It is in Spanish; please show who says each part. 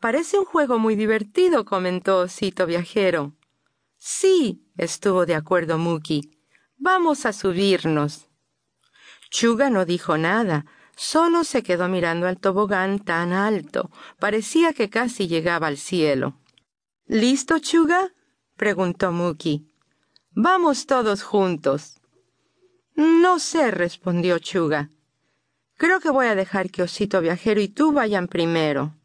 Speaker 1: Parece un juego muy divertido, comentó Osito Viajero. Sí, estuvo de acuerdo Muki. Vamos a subirnos. Chuga no dijo nada, solo se quedó mirando al tobogán tan alto, parecía que casi llegaba al cielo. ¿Listo, Chuga? preguntó Muki. Vamos todos juntos. No sé, respondió Chuga. Creo que voy a dejar que Osito Viajero y tú vayan primero.